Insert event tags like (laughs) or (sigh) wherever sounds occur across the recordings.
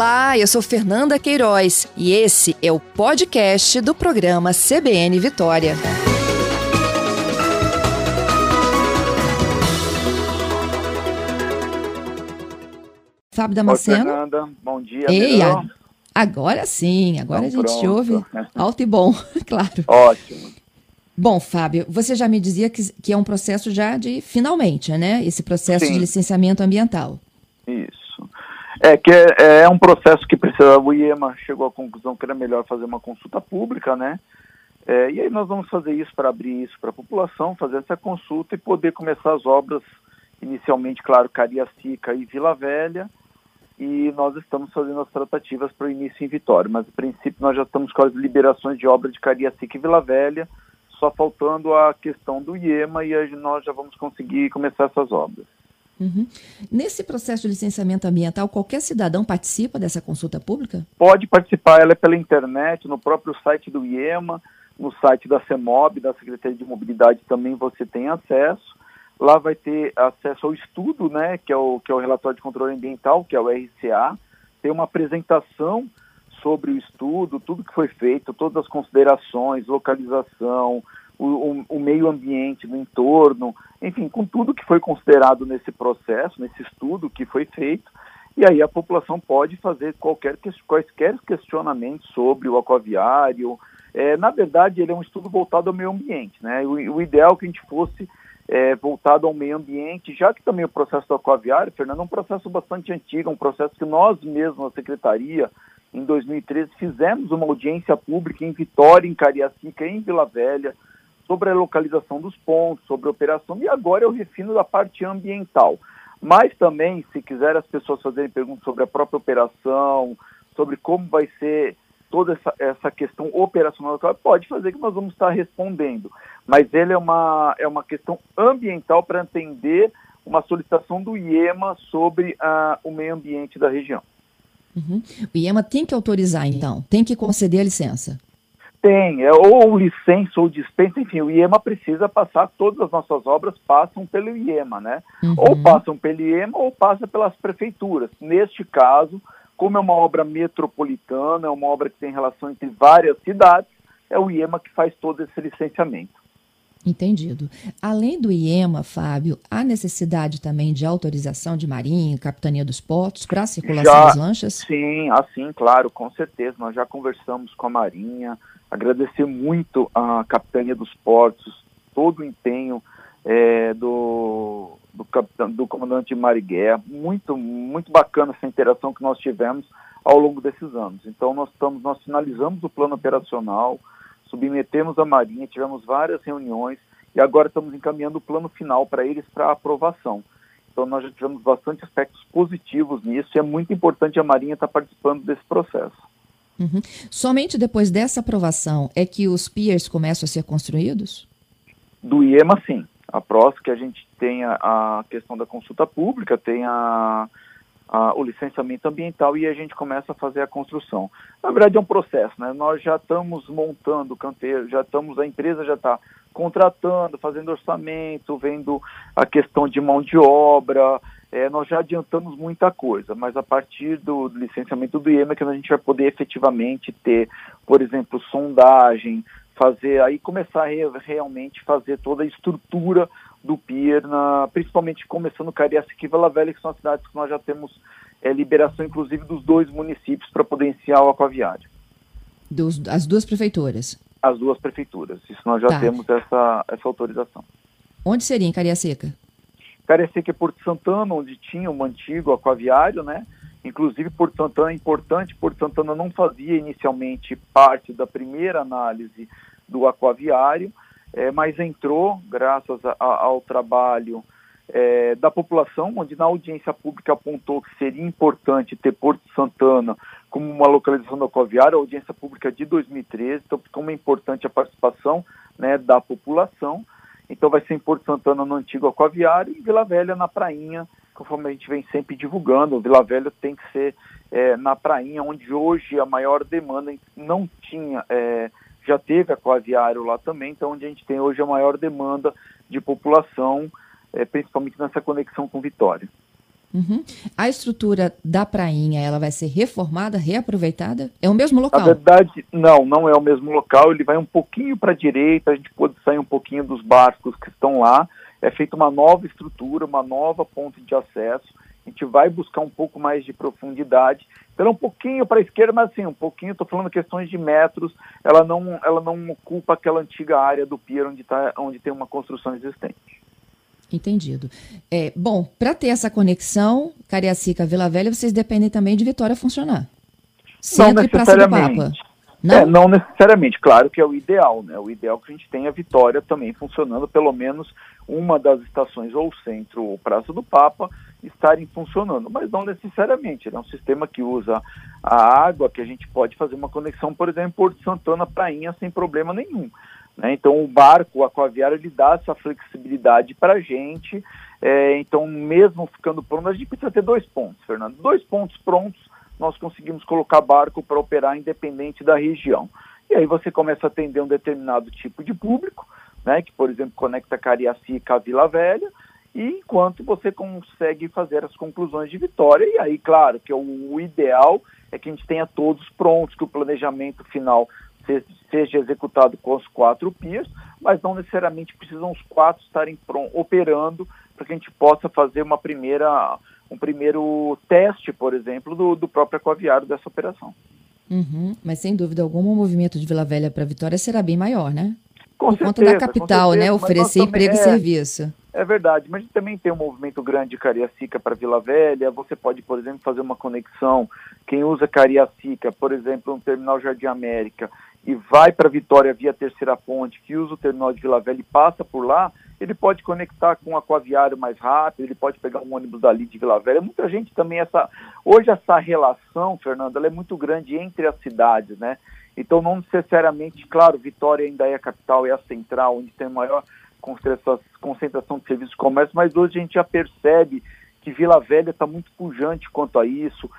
Olá, eu sou Fernanda Queiroz e esse é o podcast do programa CBN Vitória. Fábio Damasceno. Oi, Fernanda, bom dia. Ei, a... agora sim, agora então, a gente pronto. ouve (laughs) alto e bom, (laughs) claro. Ótimo. Bom, Fábio, você já me dizia que, que é um processo já de finalmente, né? Esse processo sim. de licenciamento ambiental. Isso. É que é, é, um processo que precisa. O IEMA chegou à conclusão que era melhor fazer uma consulta pública, né? É, e aí nós vamos fazer isso para abrir isso para a população, fazer essa consulta e poder começar as obras, inicialmente, claro, Cariacica e Vila Velha, e nós estamos fazendo as tratativas para o início em Vitória, mas a princípio nós já estamos com as liberações de obra de Cariacica e Vila Velha, só faltando a questão do IEMA e nós já vamos conseguir começar essas obras. Uhum. Nesse processo de licenciamento ambiental, qualquer cidadão participa dessa consulta pública? Pode participar, ela é pela internet, no próprio site do IEMA, no site da CEMOB, da Secretaria de Mobilidade também você tem acesso. Lá vai ter acesso ao estudo, né, que é o, que é o relatório de controle ambiental, que é o RCA. Tem uma apresentação sobre o estudo, tudo que foi feito, todas as considerações, localização, o, o, meio ambiente no entorno, enfim, com tudo que foi considerado nesse processo, nesse estudo que foi feito, e aí a população pode fazer qualquer, quaisquer questionamentos sobre o aquaviário. É, na verdade, ele é um estudo voltado ao meio ambiente, né? O, o ideal é que a gente fosse é, voltado ao meio ambiente, já que também o processo do aquaviário, Fernando, é um processo bastante antigo, um processo que nós mesmos, a Secretaria, em 2013, fizemos uma audiência pública em Vitória, em Cariacica, em Vila Velha, sobre a localização dos pontos, sobre a operação, e agora eu refino da parte ambiental. Mas também, se quiser as pessoas fazerem perguntas sobre a própria operação, sobre como vai ser toda essa, essa questão operacional, pode fazer que nós vamos estar respondendo. Mas ele é uma, é uma questão ambiental para entender uma solicitação do IEMA sobre uh, o meio ambiente da região. Uhum. O IEMA tem que autorizar, então, tem que conceder a licença. Tem, é, ou licença ou dispensa, enfim, o IEMA precisa passar, todas as nossas obras passam pelo IEMA, né? Uhum. Ou passam pelo IEMA ou passa pelas prefeituras. Neste caso, como é uma obra metropolitana, é uma obra que tem relação entre várias cidades, é o IEMA que faz todo esse licenciamento. Entendido. Além do IEMA, Fábio, há necessidade também de autorização de Marinha, Capitania dos Portos para a circulação já, das lanchas? Sim, assim, claro, com certeza. Nós já conversamos com a Marinha, agradecer muito a Capitania dos Portos, todo o empenho é, do, do, capitão, do comandante Marigué. Muito, muito bacana essa interação que nós tivemos ao longo desses anos. Então, nós, estamos, nós finalizamos o plano operacional, submetemos a Marinha, tivemos várias reuniões e agora estamos encaminhando o plano final para eles para aprovação. Então nós já tivemos bastante aspectos positivos nisso e é muito importante a Marinha estar participando desse processo. Uhum. Somente depois dessa aprovação é que os piers começam a ser construídos? Do IEMA, sim. A próxima que a gente tem a, a questão da consulta pública, tem a, o licenciamento ambiental e a gente começa a fazer a construção. Na verdade é um processo, né? Nós já estamos montando o canteiro, já estamos, a empresa já está contratando, fazendo orçamento, vendo a questão de mão de obra, é, nós já adiantamos muita coisa, mas a partir do, do licenciamento do IEMA é que a gente vai poder efetivamente ter, por exemplo, sondagem, fazer aí começar a re, realmente fazer toda a estrutura do pier, na, principalmente começando Cariacica e Vila Velha, que são as cidades que nós já temos é, liberação, inclusive, dos dois municípios para o aquaviário. Dos, as duas prefeituras? As duas prefeituras. Isso nós já tá. temos essa, essa autorização. Onde seria em Cariacica? Cariacica é Porto Santana, onde tinha um antigo aquaviário, né? Inclusive, Porto Santana é importante, Porto Santana não fazia inicialmente parte da primeira análise do aquaviário, é, mas entrou graças a, a, ao trabalho é, da população, onde na audiência pública apontou que seria importante ter Porto Santana como uma localização do aquaviário, a audiência pública de 2013, então é importante a participação né, da população. Então vai ser em Porto Santana no antigo aquaviário e Vila Velha na prainha, conforme a gente vem sempre divulgando. Vila Velha tem que ser é, na prainha, onde hoje a maior demanda não tinha, é, já teve aquaviário lá também, então onde a gente tem hoje a maior demanda de população, é, principalmente nessa conexão com Vitória. Uhum. A estrutura da prainha, ela vai ser reformada, reaproveitada? É o mesmo local? Na verdade, não, não é o mesmo local. Ele vai um pouquinho para a direita, a gente pode sair um pouquinho dos barcos que estão lá. É feita uma nova estrutura, uma nova ponte de acesso. A gente vai buscar um pouco mais de profundidade. Então, é um pouquinho para a esquerda, mas assim, um pouquinho, estou falando questões de metros. Ela não, ela não ocupa aquela antiga área do pier onde, tá, onde tem uma construção existente. Entendido. É, bom, para ter essa conexão, Cariacica, Vila Velha, vocês dependem também de Vitória funcionar. Centro não necessariamente. Não? É, não necessariamente, claro que é o ideal, né? O ideal é que a gente tenha Vitória também funcionando, pelo menos uma das estações, ou Centro ou Praça do Papa, estarem funcionando, mas não necessariamente. É um sistema que usa a água, que a gente pode fazer uma conexão, por exemplo, Porto Santana, Prainha, sem problema nenhum. Né? Então, o barco, o aquaviário, ele dá essa flexibilidade para a gente. É, então, mesmo ficando pronto, a gente precisa ter dois pontos, Fernando. Dois pontos prontos, nós conseguimos colocar barco para operar independente da região. E aí você começa a atender um determinado tipo de público, né, que, por exemplo, conecta Cariacica a Vila Velha, e enquanto você consegue fazer as conclusões de vitória, e aí, claro, que o, o ideal é que a gente tenha todos prontos, que o planejamento final seja executado com os quatro piers, mas não necessariamente precisam os quatro estarem operando para que a gente possa fazer uma primeira, um primeiro teste, por exemplo, do, do próprio aquaviário dessa operação. Uhum, mas sem dúvida alguma o movimento de Vila Velha para Vitória será bem maior, né? Com Por certeza, conta da capital, né? Oferecer emprego e serviço. É verdade, mas também tem um movimento grande de Cariacica para Vila Velha. Você pode, por exemplo, fazer uma conexão. Quem usa Cariacica, por exemplo, no terminal Jardim América, e vai para Vitória via Terceira Ponte, que usa o terminal de Vila Velha e passa por lá, ele pode conectar com o aquaviário mais rápido, ele pode pegar um ônibus dali de Vila Velha. Muita gente também, essa hoje essa relação, Fernando, ela é muito grande entre as cidades, né? Então não necessariamente, claro, Vitória ainda é a capital, é a central, onde tem maior concentração de serviços de comércio, mas hoje a gente já percebe que Vila Velha está muito pujante quanto a isso.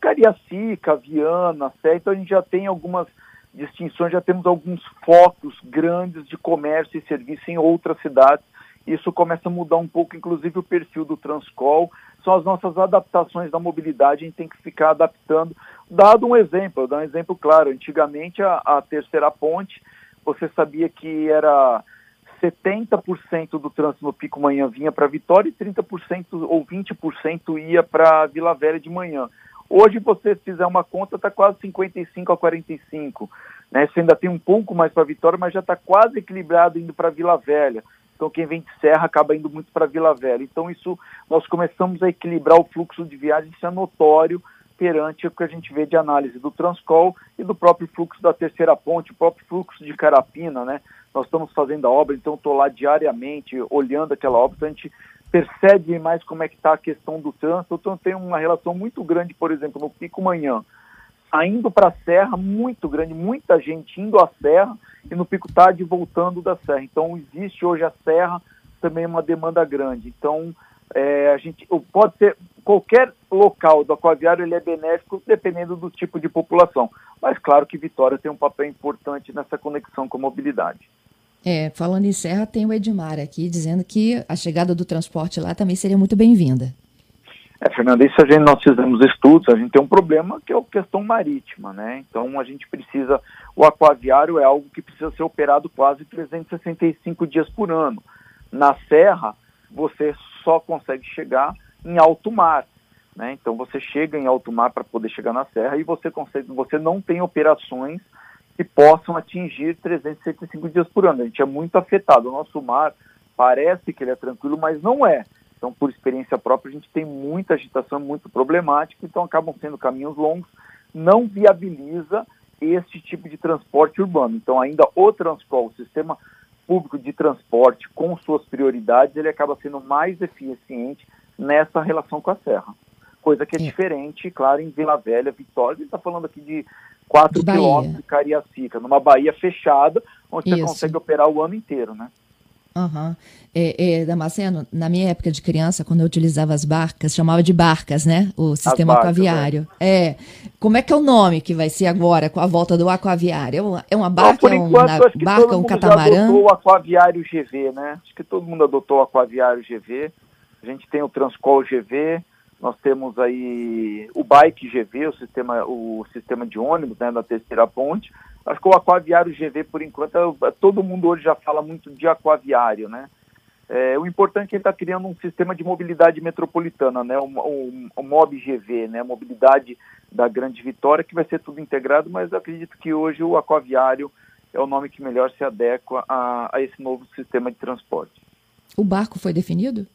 Cariacica, Viana, Sé, então a gente já tem algumas distinções, já temos alguns focos grandes de comércio e serviço em outras cidades. Isso começa a mudar um pouco, inclusive o perfil do Transcol. São as nossas adaptações da mobilidade, a gente tem que ficar adaptando. Dado um exemplo, dar um exemplo claro. Antigamente, a, a terceira ponte, você sabia que era 70% do trânsito no pico manhã vinha para Vitória e 30% ou 20% ia para Vila Velha de manhã. Hoje, você fizer uma conta, está quase 55 a 45. Né? Você ainda tem um pouco mais para Vitória, mas já está quase equilibrado indo para Vila Velha. Então, quem vem de Serra acaba indo muito para Vila Velha. Então, isso nós começamos a equilibrar o fluxo de viagem, isso é notório perante o que a gente vê de análise do Transcol e do próprio fluxo da terceira ponte, o próprio fluxo de Carapina, né? Nós estamos fazendo a obra, então estou lá diariamente olhando aquela obra, então a gente percebe mais como é que está a questão do trânsito. Então tem uma relação muito grande, por exemplo, no Pico Manhã, saindo para a Serra, muito grande, muita gente indo à Serra e no Pico Tarde voltando da Serra. Então existe hoje a Serra também uma demanda grande. Então é, a gente pode ser qualquer local do aquaviário ele é benéfico dependendo do tipo de população. Mas claro que Vitória tem um papel importante nessa conexão com a mobilidade. É, falando em Serra, tem o Edmar aqui dizendo que a chegada do transporte lá também seria muito bem-vinda. É, Fernanda, isso a gente, nós fizemos estudos, a gente tem um problema que é a questão marítima, né? Então a gente precisa, o aquaviário é algo que precisa ser operado quase 365 dias por ano. Na Serra, você só consegue chegar em alto mar, né? Então você chega em alto mar para poder chegar na Serra e você consegue, você não tem operações que possam atingir 365 dias por ano. A gente é muito afetado. O nosso mar parece que ele é tranquilo, mas não é. Então, por experiência própria, a gente tem muita agitação, muito problemática, então acabam sendo caminhos longos, não viabiliza este tipo de transporte urbano. Então, ainda o transporte, o sistema público de transporte, com suas prioridades, ele acaba sendo mais eficiente nessa relação com a serra. Coisa que é, é. diferente, claro, em Vila Velha, Vitória, ele está falando aqui de 4 quilômetros de Cariacica, numa baía fechada, onde Isso. você consegue operar o ano inteiro, né? Uhum. É, é, Damasceno, na minha época de criança, quando eu utilizava as barcas, chamava de barcas, né? O sistema barcas, aquaviário. É. é. Como é que é o nome que vai ser agora com a volta do aquaviário? É uma, é uma barca, Não, enquanto, é uma barca, um catamarã? Já adotou o aquaviário GV, né? Acho que todo mundo adotou o aquaviário GV. A gente tem o Transcol GV, nós temos aí o Bike GV, o sistema, o sistema de ônibus né, da terceira ponte. Acho que o aquaviário GV, por enquanto, é, todo mundo hoje já fala muito de aquaviário, né? É, o importante é que ele está criando um sistema de mobilidade metropolitana, né? O, o, o MOB GV, né? Mobilidade da Grande Vitória, que vai ser tudo integrado, mas acredito que hoje o aquaviário é o nome que melhor se adequa a, a esse novo sistema de transporte. O barco foi definido?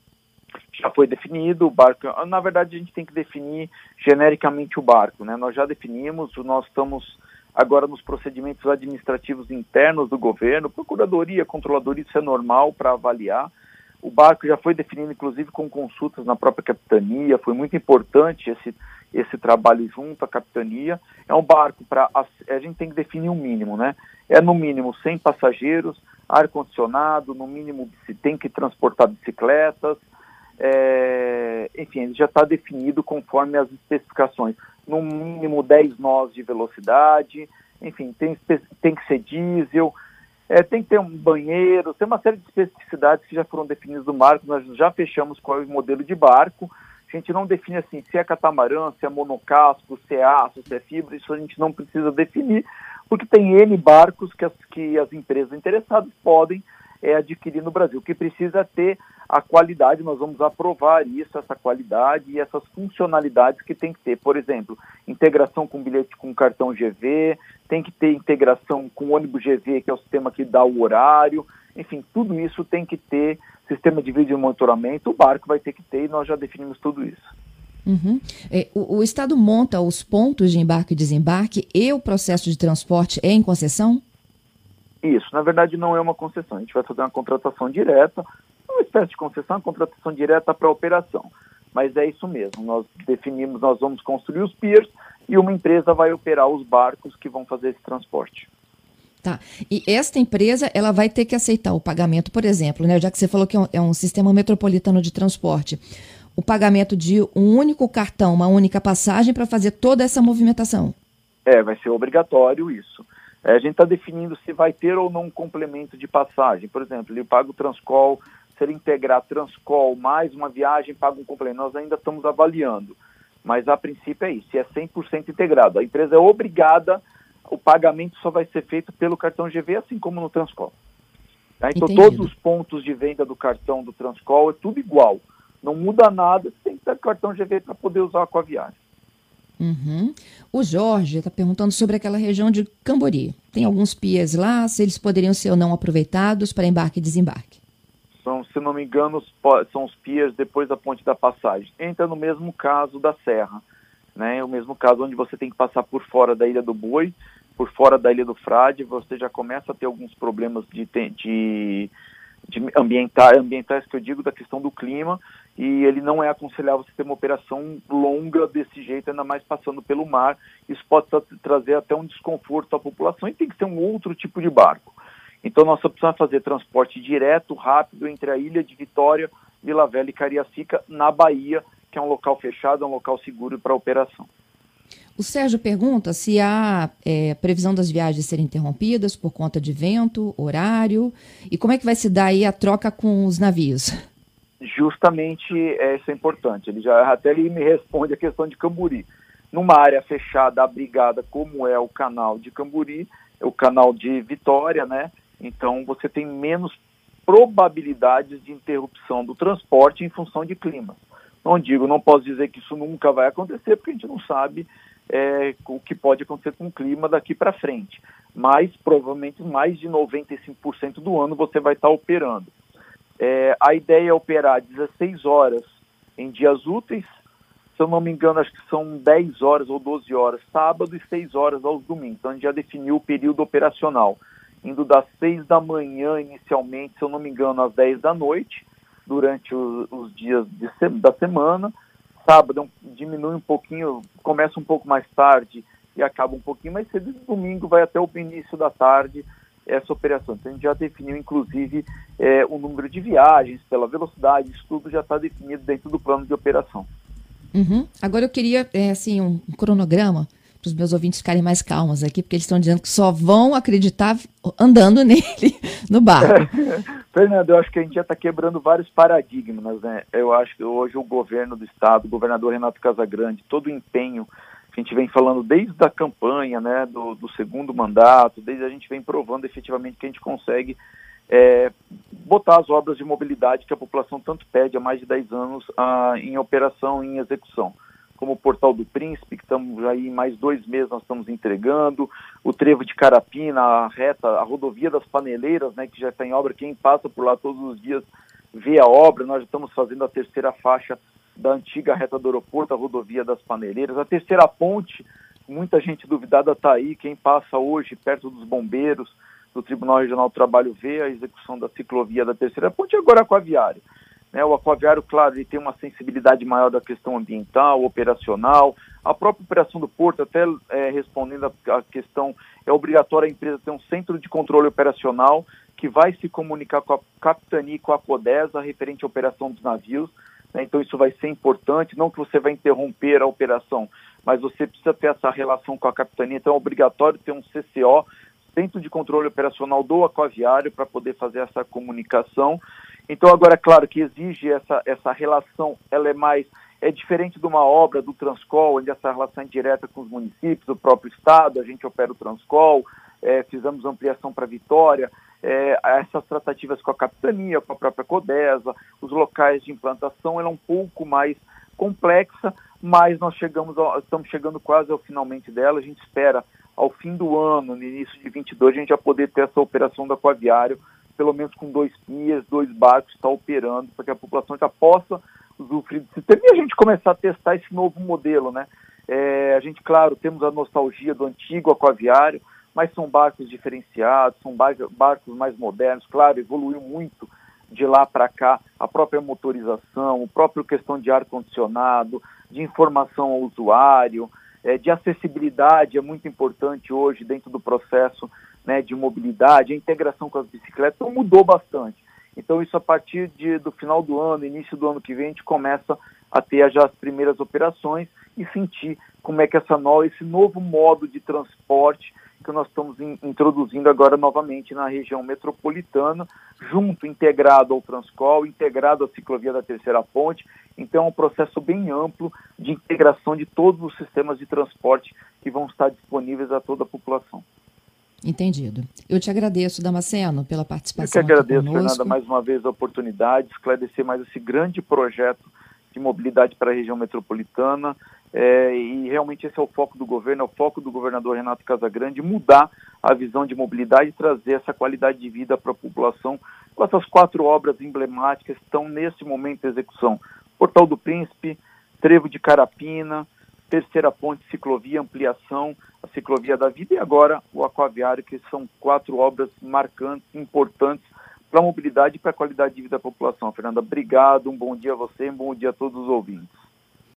Já foi definido, o barco. Na verdade, a gente tem que definir genericamente o barco, né? Nós já definimos, nós estamos agora nos procedimentos administrativos internos do governo, procuradoria, controladoria, isso é normal para avaliar. O barco já foi definido, inclusive, com consultas na própria capitania, foi muito importante esse, esse trabalho junto à capitania. É um barco para. A gente tem que definir um mínimo, né? É no mínimo 100 passageiros, ar-condicionado, no mínimo se tem que transportar bicicletas, é, enfim, ele já está definido conforme as especificações. No mínimo 10 nós de velocidade, enfim, tem, tem que ser diesel, é, tem que ter um banheiro, tem uma série de especificidades que já foram definidas no marco, nós já fechamos qual é o modelo de barco, a gente não define assim se é catamarã, se é monocasco, se é aço, se é fibra, isso a gente não precisa definir, porque tem N barcos que as, que as empresas interessadas podem é, adquirir no Brasil. O que precisa ter a qualidade, nós vamos aprovar isso, essa qualidade e essas funcionalidades que tem que ter. Por exemplo, integração com bilhete com cartão GV, tem que ter integração com ônibus GV, que é o sistema que dá o horário, enfim, tudo isso tem que ter sistema de vídeo monitoramento, o barco vai ter que ter e nós já definimos tudo isso. Uhum. É, o, o, Estado monta os pontos de embarque e desembarque e o processo de transporte é em concessão? Isso, na verdade não é uma concessão, a gente vai fazer uma contratação direta, uma espécie de concessão, contratação direta para operação. Mas é isso mesmo, nós definimos, nós vamos construir os piers e uma empresa vai operar os barcos que vão fazer esse transporte. Tá. E esta empresa, ela vai ter que aceitar o pagamento, por exemplo, né? Já que você falou que é um, é um sistema metropolitano de transporte, o pagamento de um único cartão, uma única passagem para fazer toda essa movimentação. É, vai ser obrigatório isso. É, a gente está definindo se vai ter ou não um complemento de passagem. Por exemplo, ele paga o Transcol, se ele integrar Transcol mais uma viagem, paga um complemento. Nós ainda estamos avaliando. Mas a princípio é isso, é 100% integrado. A empresa é obrigada, o pagamento só vai ser feito pelo cartão GV, assim como no Transcol. Tá? Então Entendido. todos os pontos de venda do cartão do Transcol é tudo igual. Não muda nada, você tem que ter cartão GV para poder usar com a viagem. Uhum. O Jorge está perguntando sobre aquela região de Cambori. Tem alguns piers lá, se eles poderiam ser ou não aproveitados para embarque e desembarque. São, se não me engano, são os piers depois da ponte da passagem. Entra no mesmo caso da Serra, né? O mesmo caso onde você tem que passar por fora da Ilha do Boi, por fora da Ilha do Frade, você já começa a ter alguns problemas de, de de ambientais, ambientais que eu digo da questão do clima e ele não é aconselhável você ter uma operação longa desse jeito, ainda mais passando pelo mar. Isso pode trazer até um desconforto à população e tem que ser um outro tipo de barco. Então nossa opção é fazer transporte direto, rápido entre a ilha de Vitória, Vila Velha e Cariacica na Bahia, que é um local fechado, é um local seguro para operação. O Sérgio pergunta se há é, previsão das viagens serem interrompidas por conta de vento, horário, e como é que vai se dar aí a troca com os navios? Justamente é, isso é importante. Ele já até ele me responde a questão de Camburi. Numa área fechada, abrigada, como é o canal de Camburi, o canal de Vitória, né? Então você tem menos probabilidades de interrupção do transporte em função de clima. Não digo, não posso dizer que isso nunca vai acontecer, porque a gente não sabe é, o que pode acontecer com o clima daqui para frente. Mas provavelmente mais de 95% do ano você vai estar tá operando. É, a ideia é operar 16 horas em dias úteis, se eu não me engano, acho que são 10 horas ou 12 horas sábado e 6 horas aos domingos. Então a gente já definiu o período operacional, indo das 6 da manhã inicialmente, se eu não me engano, às 10 da noite, durante os, os dias de, da semana. Sábado diminui um pouquinho, começa um pouco mais tarde e acaba um pouquinho mais cedo. Domingo vai até o início da tarde essa operação. Então a gente já definiu, inclusive, é, o número de viagens, pela velocidade, isso tudo já está definido dentro do plano de operação. Uhum. Agora eu queria, é, assim, um cronograma para os meus ouvintes ficarem mais calmos aqui, porque eles estão dizendo que só vão acreditar andando (laughs) nele no barco. (laughs) Fernando, eu acho que a gente já está quebrando vários paradigmas, né? Eu acho que hoje o governo do estado, o governador Renato Casagrande, todo o empenho que a gente vem falando desde a campanha, né, do, do segundo mandato, desde a gente vem provando efetivamente que a gente consegue é, botar as obras de mobilidade que a população tanto pede há mais de 10 anos ah, em operação, em execução. Como o Portal do Príncipe, que estamos aí mais dois meses nós estamos entregando, o Trevo de Carapina, a reta, a rodovia das Paneleiras, né, que já está em obra, quem passa por lá todos os dias vê a obra, nós já estamos fazendo a terceira faixa da antiga reta do aeroporto, a rodovia das Paneleiras, a terceira ponte, muita gente duvidada está aí, quem passa hoje perto dos bombeiros, do Tribunal Regional do Trabalho vê a execução da ciclovia da terceira ponte agora aquaviário. Né, o aquaviário, claro, ele tem uma sensibilidade maior da questão ambiental, operacional. A própria operação do porto, até é, respondendo a, questão, é obrigatório a empresa ter um centro de controle operacional que vai se comunicar com a capitania e com a CODESA referente à operação dos navios. Né, então isso vai ser importante, não que você vai interromper a operação, mas você precisa ter essa relação com a capitania, então é obrigatório ter um CCO Centro de Controle Operacional do Aquaviário para poder fazer essa comunicação. Então, agora, é claro que exige essa, essa relação, ela é mais, é diferente de uma obra do Transcol, onde essa relação é direta com os municípios, o próprio Estado, a gente opera o Transcol, é, fizemos ampliação para Vitória, é, essas tratativas com a capitania, com a própria Codesa, os locais de implantação, ela é um pouco mais complexa, mas nós chegamos ao, estamos chegando quase ao finalmente dela, a gente espera ao fim do ano, no início de 22, a gente já poder ter essa operação do aquaviário, pelo menos com dois pias, dois barcos, está operando, para que a população já possa usufruir do sistema e a gente começar a testar esse novo modelo, né? É, a gente, claro, temos a nostalgia do antigo aquaviário, mas são barcos diferenciados, são barcos mais modernos, claro, evoluiu muito de lá para cá a própria motorização, a própria questão de ar-condicionado, de informação ao usuário, é, de acessibilidade é muito importante hoje dentro do processo né, de mobilidade, a integração com as bicicletas então, mudou bastante. Então isso a partir de, do final do ano, início do ano que vem, a gente começa a ter já as primeiras operações e sentir como é que essa no, esse novo modo de transporte que nós estamos in, introduzindo agora novamente na região metropolitana, junto, integrado ao Transcol, integrado à ciclovia da Terceira Ponte. Então, é um processo bem amplo de integração de todos os sistemas de transporte que vão estar disponíveis a toda a população. Entendido. Eu te agradeço, Damasceno, pela participação. Eu que agradeço, Fernanda, mais uma vez a oportunidade de esclarecer mais esse grande projeto de mobilidade para a região metropolitana. É, e realmente esse é o foco do governo, é o foco do governador Renato Casagrande, mudar a visão de mobilidade e trazer essa qualidade de vida para a população. Essas quatro obras emblemáticas estão nesse momento de execução. Portal do Príncipe, Trevo de Carapina, Terceira Ponte, Ciclovia, Ampliação, a Ciclovia da Vida e agora o Aquaviário, que são quatro obras marcantes, importantes para a mobilidade e para a qualidade de vida da população. Fernanda, obrigado, um bom dia a você, um bom dia a todos os ouvintes.